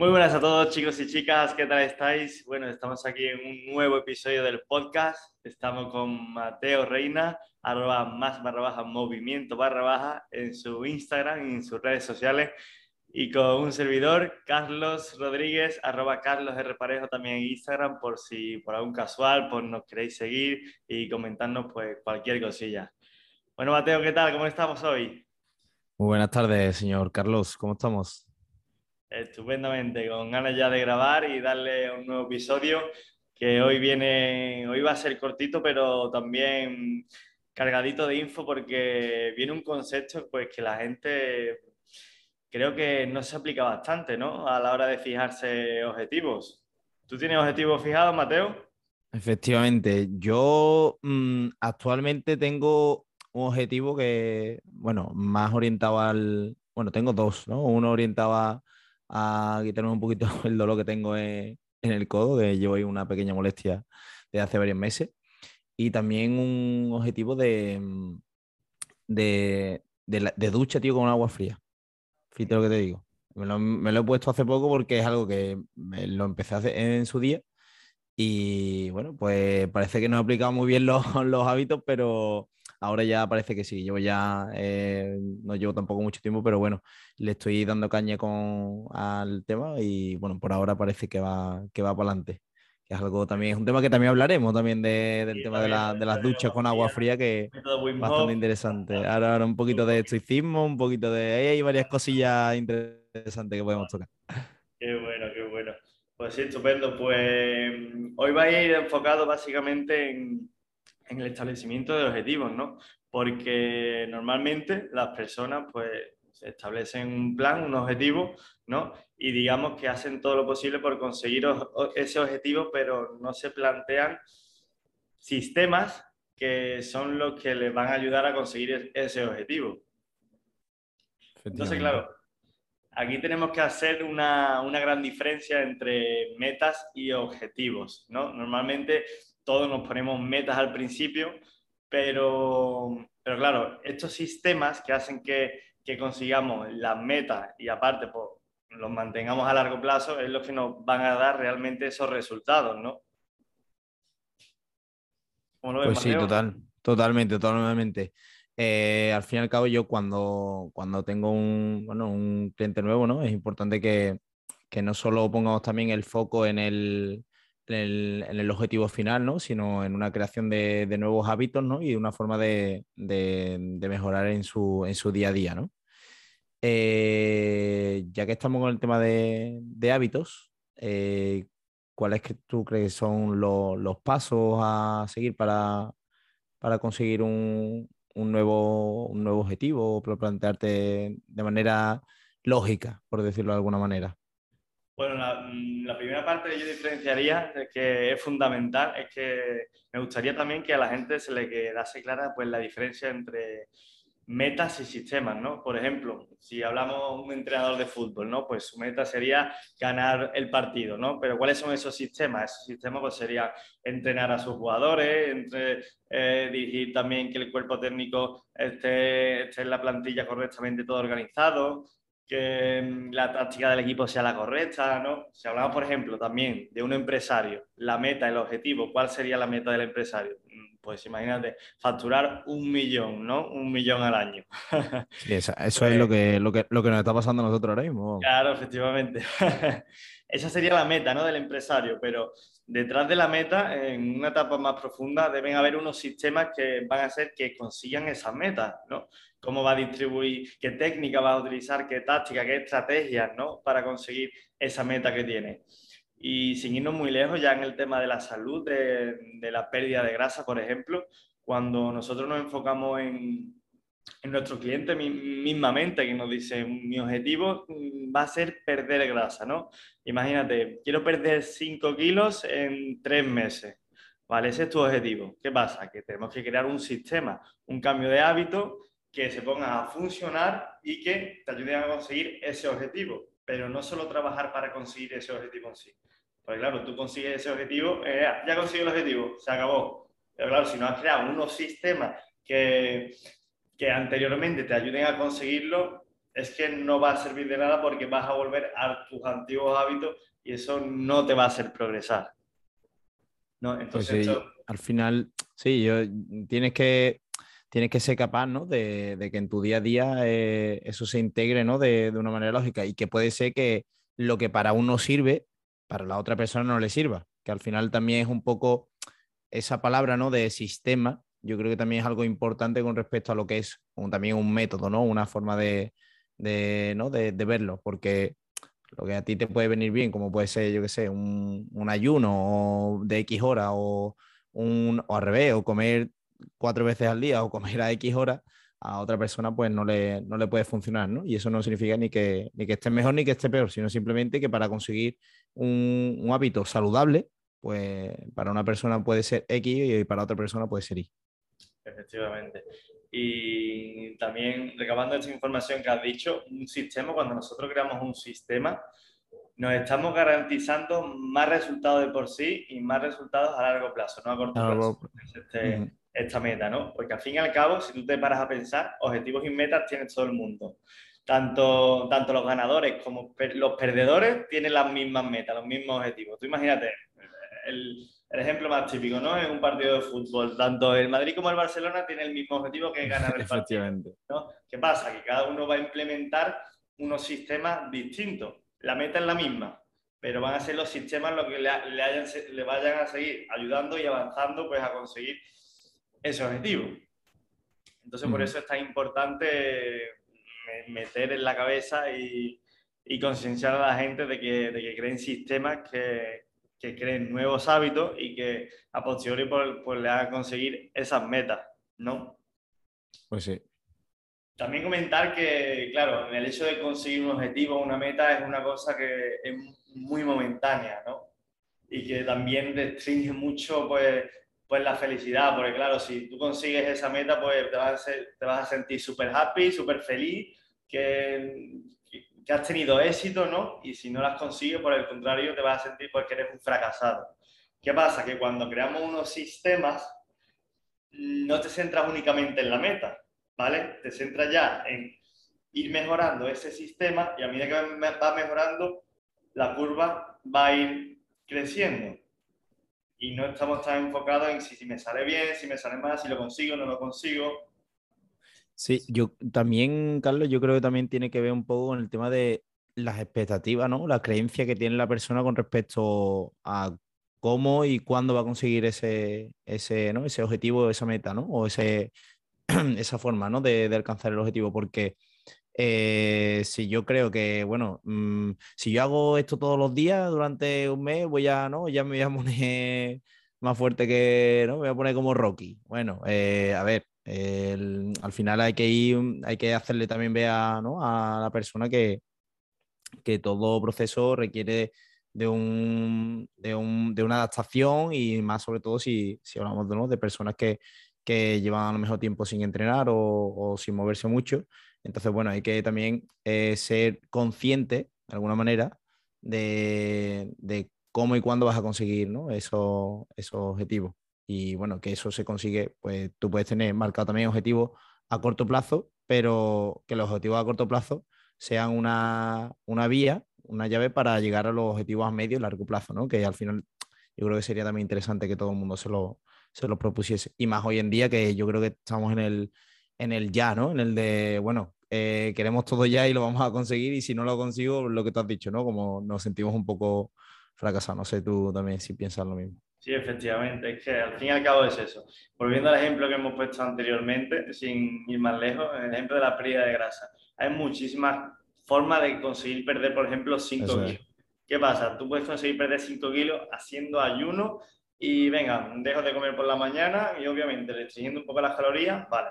Muy buenas a todos chicos y chicas, ¿qué tal estáis? Bueno, estamos aquí en un nuevo episodio del podcast. Estamos con Mateo Reina, arroba más barra baja movimiento barra baja en su Instagram y en sus redes sociales. Y con un servidor, Carlos Rodríguez, arroba Carlos R. Parejo también en Instagram, por si por algún casual, pues nos queréis seguir y comentarnos pues cualquier cosilla. Bueno, Mateo, ¿qué tal? ¿Cómo estamos hoy? Muy buenas tardes, señor Carlos. ¿Cómo estamos? Estupendamente, con ganas ya de grabar y darle un nuevo episodio que hoy viene, hoy va a ser cortito, pero también cargadito de info porque viene un concepto pues que la gente creo que no se aplica bastante, ¿no? A la hora de fijarse objetivos. ¿Tú tienes objetivos fijados, Mateo? Efectivamente, yo mm, actualmente tengo un objetivo que, bueno, más orientado al, bueno, tengo dos, ¿no? Uno orientado a a quitarme un poquito el dolor que tengo en, el codo, que llevo ahí una pequeña molestia de hace varios meses. Y también un objetivo de, mm, de, de, ducha, tío, con agua fría. Fíjate lo que te digo. Me lo, he puesto hace poco porque es algo que lo empecé a hacer en su día. Y bueno, pues parece que no he aplicado muy bien los, los hábitos, pero Ahora ya parece que sí, yo ya eh, no llevo tampoco mucho tiempo, pero bueno, le estoy dando caña con, al tema y bueno, por ahora parece que va, que va para adelante. Que es algo también, es un tema que también hablaremos también del tema de, las duchas con agua fría, que es bastante interesante. Ahora, ahora un poquito de estoicismo, un poquito de... hay varias cosillas interesantes que podemos tocar. Qué bueno, qué bueno. Pues sí, estupendo. Pues hoy va a ir enfocado básicamente en, en el establecimiento de objetivos, ¿no? Porque normalmente las personas pues establecen un plan, un objetivo, ¿no? Y digamos que hacen todo lo posible por conseguir ese objetivo, pero no se plantean sistemas que son los que les van a ayudar a conseguir ese objetivo. Entonces, claro, aquí tenemos que hacer una, una, gran diferencia entre metas y objetivos, ¿no? Normalmente todos nos ponemos metas al principio, pero, pero claro, estos sistemas que hacen que, que consigamos las metas y aparte pues, los mantengamos a largo plazo es lo que nos van a dar realmente esos resultados, ¿no? pues sí, total, totalmente, totalmente. Eh, al fin y al cabo, yo cuando, cuando tengo un, bueno, un cliente nuevo, ¿no? Es importante que, que no solo pongamos también el foco en el, en el, objetivo final, ¿no? sino en una creación de, nuevos hábitos ¿no? y una forma de, mejorar en su, en su, día a día. ¿no? Eh, ya que estamos con el tema de, hábitos, eh, ¿cuáles que tú crees son los pasos a seguir para, conseguir un, un, nuevo, un nuevo objetivo o plantearte de manera lógica, por decirlo de alguna manera? Bueno, mm, la, primera parte que yo diferenciaría, que es fundamental, es que me gustaría también que a la gente se le quedase clara pues, la diferencia entre metas y sistemas, ¿no? Por ejemplo, si hablamos un entrenador de fútbol, ¿no? Pues su meta sería ganar el partido, ¿no? Pero ¿cuáles son esos sistemas? Esos sistemas pues sería entrenar a sus jugadores, entre, eh, dirigir también que el cuerpo técnico esté, esté en la plantilla correctamente todo organizado, que mm, la táctica del equipo sea la correcta, ¿no? Si hablamos, por ejemplo, también de un empresario, la meta, el objetivo, ¿cuál sería la meta del empresario? Pues imagínate, facturar un millón, ¿no? Un millón al año. Sí, eso, es lo que, lo, que, lo que nos está pasando a nosotros ahora mismo. Claro, efectivamente. Esa sería la meta, ¿no? Del empresario, pero detrás de la meta, en una etapa más profunda, deben haber unos sistemas que van a hacer que consigan esas metas, ¿no? cómo va a distribuir, qué técnica va a utilizar, qué táctica, qué estrategias, ¿no? Para conseguir esa meta que tiene. Y sin irnos muy lejos, ya en el tema de la salud, de, la pérdida de grasa, por ejemplo, cuando nosotros nos enfocamos en, en nuestro cliente mismamente, que nos dice, mi objetivo va a ser perder grasa, ¿no? Imagínate, quiero perder 5 kilos en 3 meses. Vale, ese es tu objetivo. ¿Qué pasa? Que tenemos que crear un sistema, un cambio de hábito que se pongan a funcionar y que te ayuden a conseguir ese objetivo. Pero no solo trabajar para conseguir ese objetivo en sí. Porque claro, tú consigues ese objetivo, eh, ya conseguí el objetivo, se acabó. Pero claro, si no has creado unos sistemas que, que anteriormente te ayuden a conseguirlo, es que no va a servir de nada porque vas a volver a tus antiguos hábitos y eso no te va a hacer progresar. ¿no? Pues Entonces, al final, sí, yo, tienes que tienes que ser capaz ¿no? de, que en tu día a día eh, eso se integre ¿no? de, una manera lógica y que puede ser que lo que para uno sirve, para la otra persona no le sirva, que al final también es un poco esa palabra ¿no? de sistema, yo creo que también es algo importante con respecto a lo que es también un método, ¿no? una forma de, ¿no? de, verlo, porque lo que a ti te puede venir bien, como puede ser, yo qué sé, un, un ayuno de X hora o, un, o al revés, o comer cuatro veces al día o comer a X horas, a otra persona pues no le, no le puede funcionar, ¿no? Y eso no significa ni que, ni que esté mejor ni que esté peor, sino simplemente que para conseguir un, un hábito saludable, pues para una persona puede ser X y para otra persona puede ser Y. Efectivamente. Y también recabando esta información que has dicho, un sistema, cuando nosotros creamos un sistema, nos estamos garantizando más resultados de por sí y más resultados a largo plazo, no a corto plazo. Este, esta meta, ¿no? Porque al fin y al cabo, si tú te paras a pensar, objetivos y metas tiene todo el mundo. Tanto, tanto los ganadores como los perdedores tienen las mismas metas, los mismos objetivos. Tú imagínate, el, ejemplo más típico, ¿no? En un partido de fútbol, tanto el Madrid como el Barcelona tienen el mismo objetivo que ganar el partido. ¿no? ¿Qué pasa? Que cada uno va a implementar unos sistemas distintos. La meta es la misma, pero van a ser los sistemas los que le, le vayan a seguir ayudando y avanzando pues, a conseguir ese objetivo. Entonces, por eso es tan importante meter en la cabeza y, y concienciar a la gente de que, de que creen sistemas que, que, creen nuevos hábitos y que a posteriori pues, pues, le hagan conseguir esas metas, ¿no? Pues sí. También comentar que, claro, el hecho de conseguir un objetivo, una meta, es una cosa que es muy momentánea, ¿no? Y que también restringe mucho, pues, pues la felicidad, porque claro, si tú consigues esa meta, pues te vas a, te vas a sentir súper happy, súper feliz, que, que, has tenido éxito, ¿no? Y si no las consigues, por el contrario, te vas a sentir porque eres un fracasado. ¿Qué pasa? Que cuando creamos unos sistemas, no te centras únicamente en la meta, ¿vale? Te centras ya en ir mejorando ese sistema y a medida que va mejorando, la curva va a ir creciendo y no estamos tan enfocados en si, me sale bien, si me sale mal, si lo consigo no lo consigo. Sí, yo también, Carlos, yo creo que también tiene que ver un poco con el tema de las expectativas, ¿no? La creencia que tiene la persona con respecto a cómo y cuándo va a conseguir ese, ese, ¿no? ese objetivo, esa meta, ¿no? O ese, esa forma, ¿no? De, de alcanzar el objetivo, porque eh, si yo creo que, bueno, mm, si yo hago esto todos los días durante un mes, voy a, ¿no? Ya me voy a poner más fuerte que, ¿no? Me voy a poner como Rocky. Bueno, eh, a ver, al final hay que ir, hay que hacerle también ver a, ¿no? a la persona que, que todo proceso requiere de, un, de, un, de, una adaptación y más sobre todo si, si hablamos de, ¿no? de personas que, que llevan a lo mejor tiempo sin entrenar o, o sin moverse mucho entonces, bueno, hay que también eh, ser consciente, de alguna manera, de, cómo y cuándo vas a conseguir ¿no? esos, objetivos. Y bueno, que eso se consigue, pues tú puedes tener marcado también objetivos a corto plazo, pero que los objetivos a corto plazo sean una, vía, una llave para llegar a los objetivos a medio y largo plazo, ¿no? Que al final yo creo que sería también interesante que todo el mundo se lo, se lo propusiese. Y más hoy en día que yo creo que estamos en el, en el ya, ¿no? En el de, bueno, eh, queremos todo ya y lo vamos a conseguir y si no lo consigo, lo que tú has dicho, ¿no? Como nos sentimos un poco fracasados. No sé tú también si piensas lo mismo. Sí, efectivamente, es que al fin y al cabo es eso. Volviendo al ejemplo que hemos puesto anteriormente, sin ir más lejos, el ejemplo de la pérdida de grasa. Hay muchísimas formas de conseguir perder, por ejemplo, 5 kilos. ¿Qué pasa? Tú puedes conseguir perder 5 kilos haciendo ayuno y venga, dejo de comer por la mañana y obviamente restringiendo un poco las calorías, vale,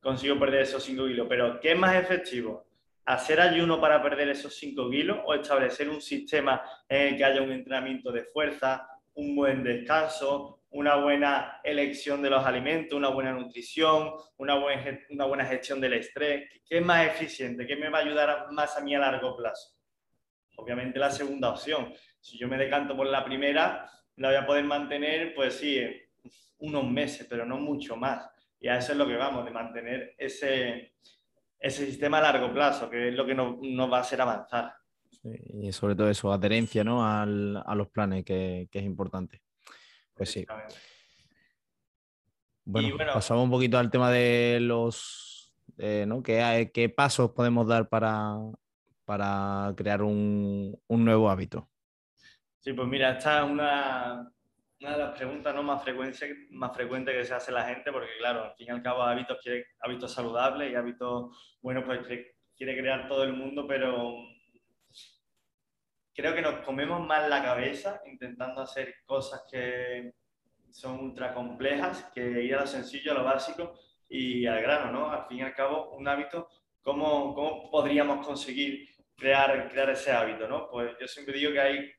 consigo perder esos 5 kilos. Pero, ¿qué es más efectivo? ¿Hacer ayuno para perder esos 5 kilos o establecer un sistema en el que haya un entrenamiento de fuerza, un buen descanso, una buena elección de los alimentos, una buena nutrición, una una buena gestión del estrés? ¿Qué es más eficiente? ¿Qué me va a ayudar más a mí a largo plazo? Obviamente la segunda opción. Si yo me decanto por la primera, la voy a poder mantener, pues sí, unos meses, pero no mucho más. Y a eso es lo que vamos, de mantener ese, ese sistema a largo plazo, que es lo que nos, va a hacer avanzar. y sobre todo eso, adherencia ¿no? a los planes, que, es importante. Pues sí. Bueno, pasamos un poquito al tema de los, ¿no? ¿Qué, ¿Qué, pasos podemos dar para, para crear un, un nuevo hábito? Sí, pues mira, esta es una, una de las preguntas ¿no? más, más frecuentes que se hace la gente, porque claro, al fin y al cabo hábitos, quiere, hábitos saludables y hábitos, bueno, pues quiere, crear todo el mundo, pero creo que nos comemos mal la cabeza intentando hacer cosas que son ultra complejas, que ir a lo sencillo, a lo básico y al grano, ¿no? Al fin y al cabo, un hábito, ¿cómo, cómo podríamos conseguir crear, crear ese hábito, ¿no? Pues yo siempre digo que hay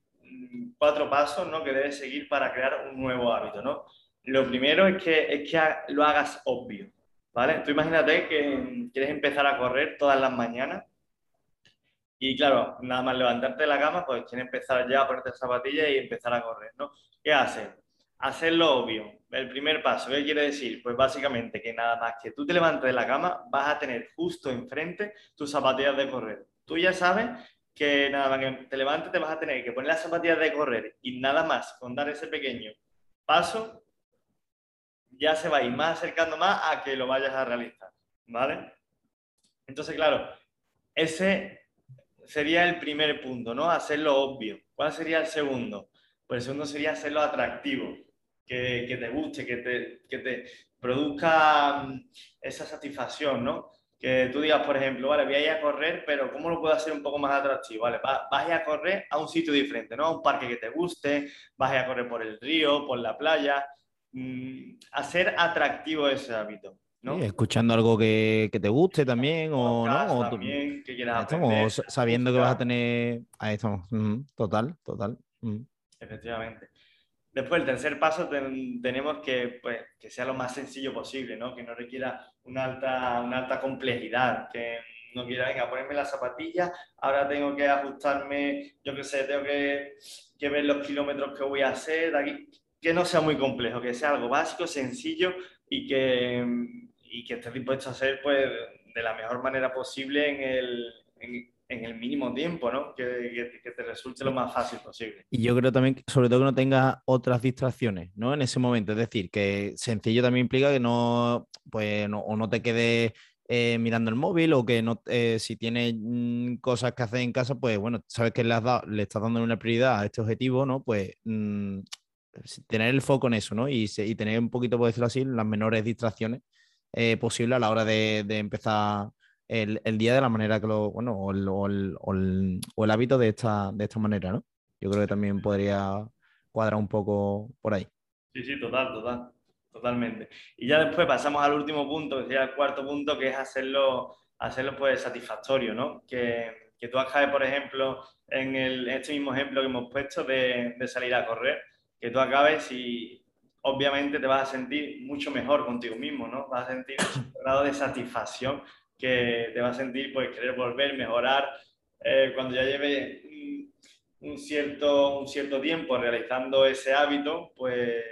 cuatro pasos ¿no? que debes seguir para crear un nuevo hábito. ¿no? Lo primero es que, es que lo hagas obvio. ¿vale? Tú imagínate que quieres empezar a correr todas las mañanas y claro, nada más levantarte de la cama, pues quieres empezar ya a ponerte zapatillas y empezar a correr. ¿no? ¿Qué haces? Hacerlo obvio. El primer paso, ¿qué quiere decir? Pues básicamente que nada más que tú te levantes de la cama, vas a tener justo enfrente tus zapatillas de correr. Tú ya sabes que nada más que te levantes te vas a tener que poner las zapatillas de correr y nada más con dar ese pequeño paso, ya se va a ir más acercando más a que lo vayas a realizar, ¿vale? Entonces, claro, ese sería el primer punto, ¿no? Hacerlo obvio. ¿Cuál sería el segundo? Pues el segundo sería hacerlo atractivo, que, que te guste, que te, que te produzca mm, esa satisfacción, ¿no? Que tú digas, por ejemplo, vale, voy a ir a correr, pero ¿cómo lo puedo hacer un poco más atractivo? Vale, vas a, a correr a un sitio diferente, ¿no? A un parque que te guste, vas a, a correr por el río, por la playa, mm, hacer atractivo ese hábito. ¿no? escuchando algo que, que, te guste también, o, ¿no? O también, que quieras aprender, sabiendo que vas a tener. Ahí estamos. Total, total. Efectivamente. Después, el tercer paso tenemos que, pues, que sea lo más sencillo posible, ¿no? que no requiera una alta, una alta complejidad, que no quiera, venga, ponerme la zapatilla, ahora tengo que ajustarme, yo qué sé, tengo que, que, ver los kilómetros que voy a hacer, que no sea muy complejo, que sea algo básico, sencillo y que, y que estés dispuesto a hacer pues, de la mejor manera posible en el, el mínimo tiempo, ¿no? Que, que, te resulte lo más fácil posible. Y yo creo también, sobre todo que no tengas otras distracciones, ¿no? En ese momento, es decir, que sencillo también implica que no, pues, no, o no te quedes eh, mirando el móvil o que no, eh, si tienes mm, cosas que hacer en casa, pues bueno, sabes que le, has dado, le estás dando una prioridad a este objetivo, ¿no? Pues mm, tener el foco en eso, ¿no? Y, y, tener un poquito, por decirlo así, las menores distracciones eh, posibles a la hora de, de empezar el, el, día de la manera que lo, bueno, o el, o el, o el, hábito de esta, de esta manera, ¿no? Yo creo que también podría cuadrar un poco por ahí. Sí, sí, total, total, totalmente. Y ya después pasamos al último punto, que sería el cuarto punto, que es hacerlo, hacerlo pues satisfactorio, ¿no? Que, que tú acabes, por ejemplo, en, el, este mismo ejemplo que hemos puesto de, de salir a correr, que tú acabes y obviamente te vas a sentir mucho mejor contigo mismo, ¿no? Vas a sentir un grado de satisfacción que te va a sentir pues querer volver, mejorar. Eh, cuando ya lleve un cierto, un cierto tiempo realizando ese hábito, pues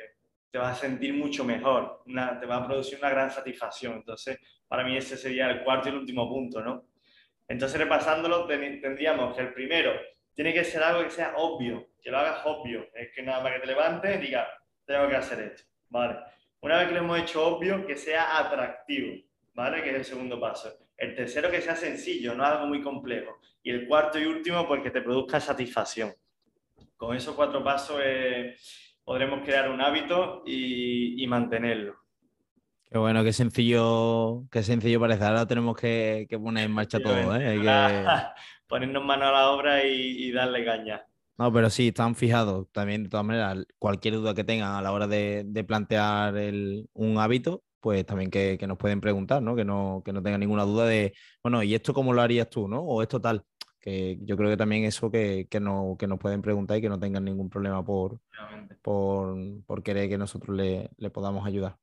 te vas a sentir mucho mejor, te va a producir una gran satisfacción. Entonces, para mí ese sería el cuarto y el último punto, ¿no? Entonces, repasándolo, tendríamos que el primero tiene que ser algo que sea obvio, que lo hagas obvio. Es que nada más que te levantes y digas, tengo que hacer esto, ¿vale? Una vez que lo hemos hecho obvio, que sea atractivo. ¿Vale? Que es el segundo paso. El tercero, que sea sencillo, no algo muy complejo. Y el cuarto y último, pues que te produzca satisfacción. Con esos cuatro pasos eh, podremos crear un hábito y, mantenerlo. Qué bueno, qué sencillo, qué sencillo parece. Ahora tenemos que, poner en marcha todo, ¿eh? Ponernos mano a la obra y, darle caña. No, pero sí, están fijados también, de todas maneras, cualquier duda que tengan a la hora de, plantear un hábito, pues también que, nos pueden preguntar, ¿no? Que, ¿no? que no tengan ninguna duda de, bueno, ¿y esto cómo lo harías tú, ¿no? O esto tal. Que yo creo que también eso que, que, no, que nos pueden preguntar y que no tengan ningún problema por, por, querer que nosotros le, podamos ayudar.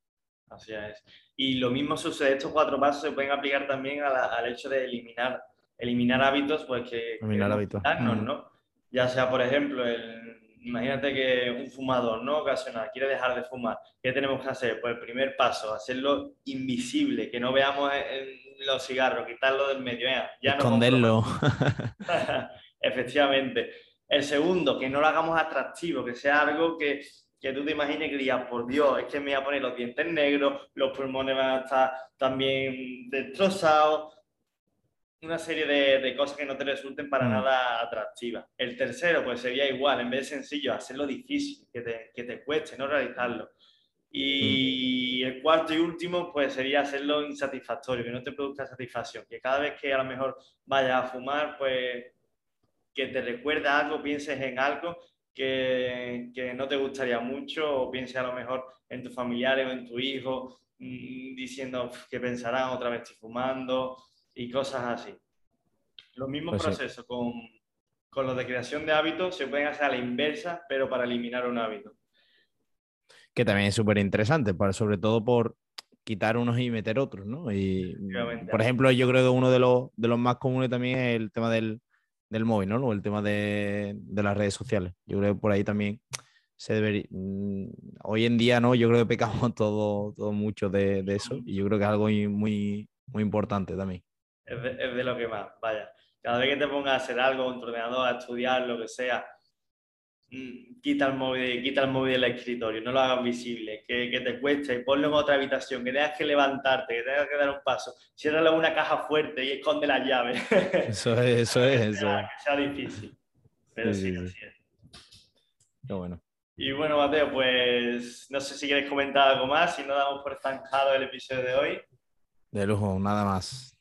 Así es. Y lo mismo sucede, estos cuatro pasos se pueden aplicar también al hecho de eliminar, eliminar hábitos, pues que... Eliminar hábitos. ¿no? Ya sea, por ejemplo, el imagínate que un fumador no ocasional quiere dejar de fumar, ¿qué tenemos que hacer? Pues el primer paso, hacerlo invisible, que no veamos en los cigarros, quitarlo del medio, ya Esconderlo. Efectivamente. El segundo, que no lo hagamos atractivo, que sea algo que, que tú te imagines que digas, por Dios, es que me voy a poner los dientes negros, los pulmones van a estar también destrozados, una serie de, cosas que no te resulten para mm. nada atractivas. El tercero, pues sería igual, en vez de sencillo, hacerlo difícil, que te, que te cueste, no realizarlo. Y mm. el cuarto y último, pues sería hacerlo insatisfactorio, que no te produzca satisfacción, que cada vez que a lo mejor vayas a fumar, pues que te recuerde algo, pienses en algo que, que, no te gustaría mucho o pienses a lo mejor en tus familiares o en tu hijo mm, diciendo que pensarán otra vez estoy fumando y cosas así. Los mismos pues procesos con, con los de creación de hábitos se pueden hacer a la inversa, pero para eliminar un hábito. Que también es súper interesante, sobre todo por quitar unos y meter otros, ¿no? Y, por ejemplo, yo creo que uno de los, de los más comunes también es el tema del, del móvil, ¿no? O el tema de, de, las redes sociales. Yo creo que por ahí también se debería... Mm, hoy en día, ¿no? Yo creo que pecamos todo, todo mucho de, de eso y yo creo que es algo muy, muy, muy importante también es de, lo que más, vaya. Cada vez que te pongas a hacer algo tu ordenador, a estudiar, lo que sea, mm, quita el móvil, quita el móvil del escritorio, no lo hagas visible, que, que, te cueste, ponlo en otra habitación, que tengas que levantarte, que tengas que dar un paso, ciérralo en una caja fuerte y esconde las llaves. Eso es, eso es, eso. Que sea difícil. Pero sí, así es. Qué bueno. Y bueno, Mateo, pues no sé si quieres comentar algo más, si no damos por zanjado el episodio de hoy. De lujo, nada más.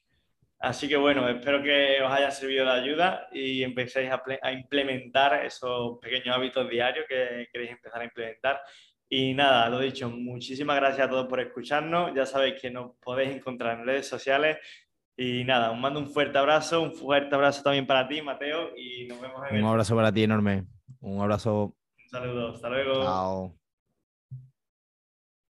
Así que bueno, espero que os haya servido de ayuda y empecéis a, implementar esos pequeños hábitos diarios que queréis empezar a implementar. Y nada, lo dicho, muchísimas gracias a todos por escucharnos. Ya sabéis que nos podéis encontrar en redes sociales. Y nada, os mando un fuerte abrazo, un fuerte abrazo también para ti, Mateo, y nos vemos en Un abrazo para ti enorme. Un abrazo. Un saludo, hasta luego. Chao.